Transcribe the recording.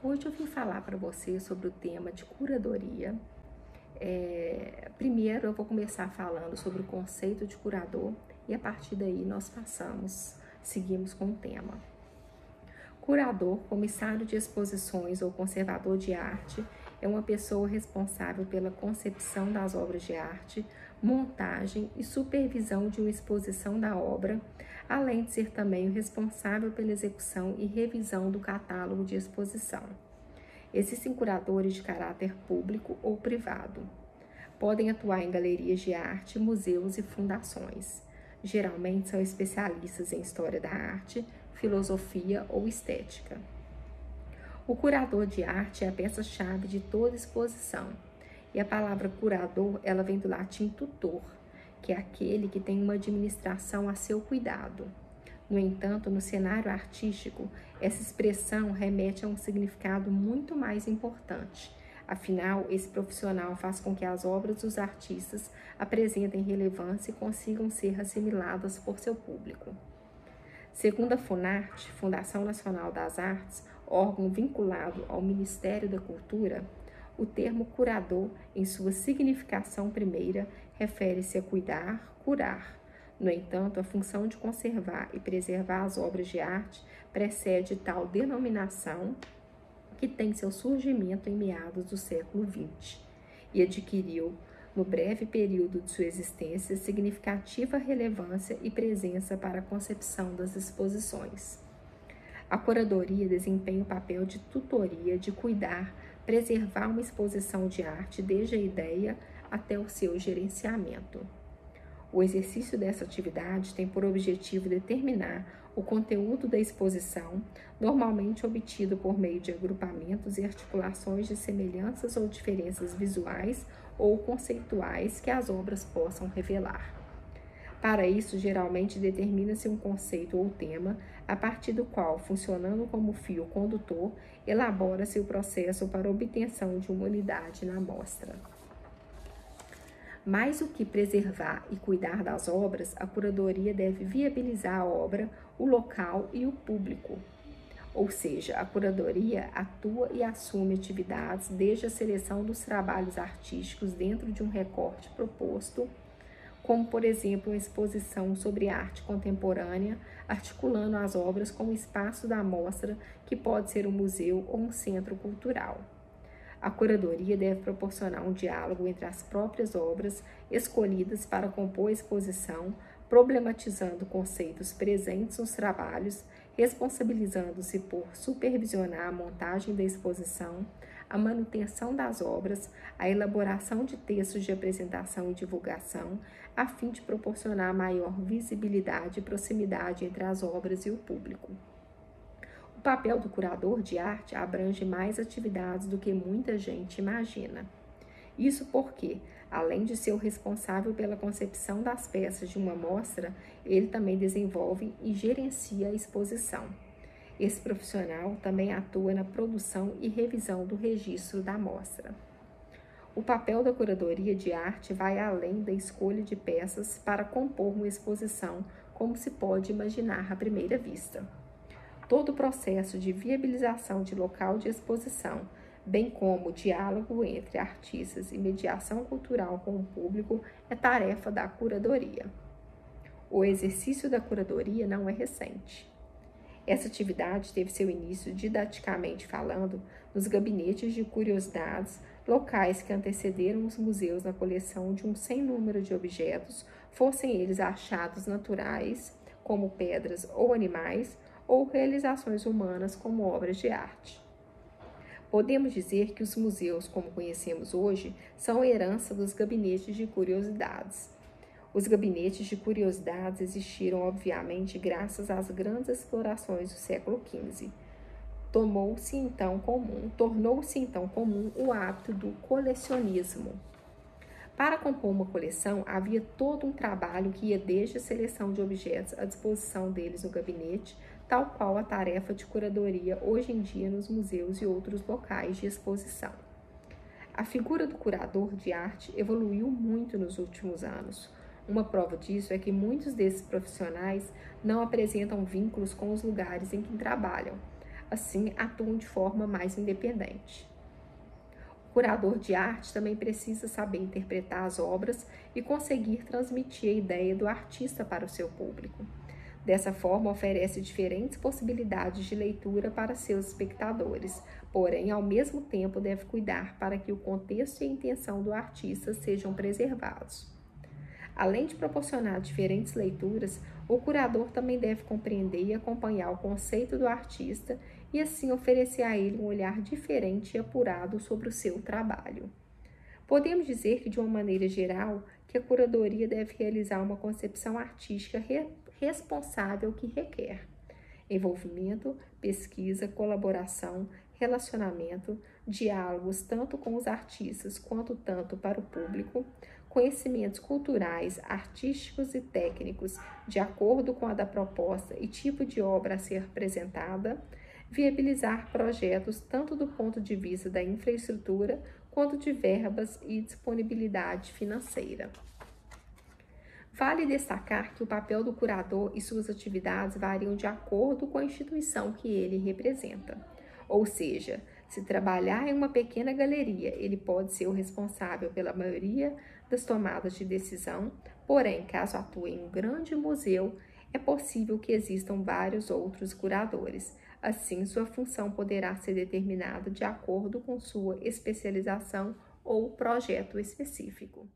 Hoje eu vim falar para você sobre o tema de curadoria. É, primeiro eu vou começar falando sobre o conceito de curador e a partir daí nós passamos, seguimos com o tema. Curador, comissário de exposições ou conservador de arte é uma pessoa responsável pela concepção das obras de arte, montagem e supervisão de uma exposição da obra, além de ser também o responsável pela execução e revisão do catálogo de exposição. Existem curadores de caráter público ou privado. Podem atuar em galerias de arte, museus e fundações. Geralmente são especialistas em história da arte, filosofia ou estética. O curador de arte é a peça-chave de toda exposição. E a palavra curador, ela vem do latim tutor, que é aquele que tem uma administração a seu cuidado. No entanto, no cenário artístico, essa expressão remete a um significado muito mais importante. Afinal, esse profissional faz com que as obras dos artistas apresentem relevância e consigam ser assimiladas por seu público. Segundo a Funarte, Fundação Nacional das Artes, órgão vinculado ao Ministério da Cultura, o termo curador, em sua significação primeira, refere-se a cuidar, curar. No entanto, a função de conservar e preservar as obras de arte precede tal denominação que tem seu surgimento em meados do século XX e adquiriu, no breve período de sua existência, significativa relevância e presença para a concepção das exposições. A curadoria desempenha o papel de tutoria, de cuidar, preservar uma exposição de arte desde a ideia até o seu gerenciamento. O exercício dessa atividade tem por objetivo determinar o conteúdo da exposição, normalmente obtido por meio de agrupamentos e articulações de semelhanças ou diferenças visuais ou conceituais que as obras possam revelar. Para isso, geralmente determina-se um conceito ou tema, a partir do qual, funcionando como fio condutor, elabora-se o processo para obtenção de uma unidade na amostra. Mais do que preservar e cuidar das obras, a curadoria deve viabilizar a obra, o local e o público. Ou seja, a curadoria atua e assume atividades desde a seleção dos trabalhos artísticos dentro de um recorte proposto como, por exemplo, uma exposição sobre arte contemporânea, articulando as obras com o espaço da mostra, que pode ser um museu ou um centro cultural. A curadoria deve proporcionar um diálogo entre as próprias obras escolhidas para compor a exposição, problematizando conceitos presentes nos trabalhos, responsabilizando-se por supervisionar a montagem da exposição, a manutenção das obras, a elaboração de textos de apresentação e divulgação, a fim de proporcionar maior visibilidade e proximidade entre as obras e o público. O papel do curador de arte abrange mais atividades do que muita gente imagina. Isso porque, além de ser o responsável pela concepção das peças de uma mostra, ele também desenvolve e gerencia a exposição. Esse profissional também atua na produção e revisão do registro da amostra. O papel da curadoria de arte vai além da escolha de peças para compor uma exposição, como se pode imaginar à primeira vista. Todo o processo de viabilização de local de exposição, bem como o diálogo entre artistas e mediação cultural com o público, é tarefa da curadoria. O exercício da curadoria não é recente. Essa atividade teve seu início, didaticamente falando, nos gabinetes de curiosidades, locais que antecederam os museus na coleção de um sem número de objetos, fossem eles achados naturais, como pedras ou animais, ou realizações humanas, como obras de arte. Podemos dizer que os museus, como conhecemos hoje, são herança dos gabinetes de curiosidades os gabinetes de curiosidades existiram, obviamente, graças às grandes explorações do século XV. Tomou-se então comum, tornou-se então comum o hábito do colecionismo. Para compor uma coleção, havia todo um trabalho que ia desde a seleção de objetos à disposição deles no gabinete, tal qual a tarefa de curadoria hoje em dia nos museus e outros locais de exposição. A figura do curador de arte evoluiu muito nos últimos anos. Uma prova disso é que muitos desses profissionais não apresentam vínculos com os lugares em que trabalham. assim atuam de forma mais independente. O curador de arte também precisa saber interpretar as obras e conseguir transmitir a ideia do artista para o seu público. Dessa forma, oferece diferentes possibilidades de leitura para seus espectadores, porém, ao mesmo tempo, deve cuidar para que o contexto e a intenção do artista sejam preservados. Além de proporcionar diferentes leituras, o curador também deve compreender e acompanhar o conceito do artista e, assim, oferecer a ele um olhar diferente e apurado sobre o seu trabalho. Podemos dizer que, de uma maneira geral, que a curadoria deve realizar uma concepção artística responsável que requer envolvimento, pesquisa, colaboração, relacionamento, diálogos tanto com os artistas quanto tanto para o público, conhecimentos culturais, artísticos e técnicos de acordo com a da proposta e tipo de obra a ser apresentada, viabilizar projetos tanto do ponto de vista da infraestrutura quanto de verbas e disponibilidade financeira. Vale destacar que o papel do curador e suas atividades variam de acordo com a instituição que ele representa. Ou seja, se trabalhar em uma pequena galeria, ele pode ser o responsável pela maioria das tomadas de decisão, porém, caso atue em um grande museu, é possível que existam vários outros curadores. Assim, sua função poderá ser determinada de acordo com sua especialização ou projeto específico.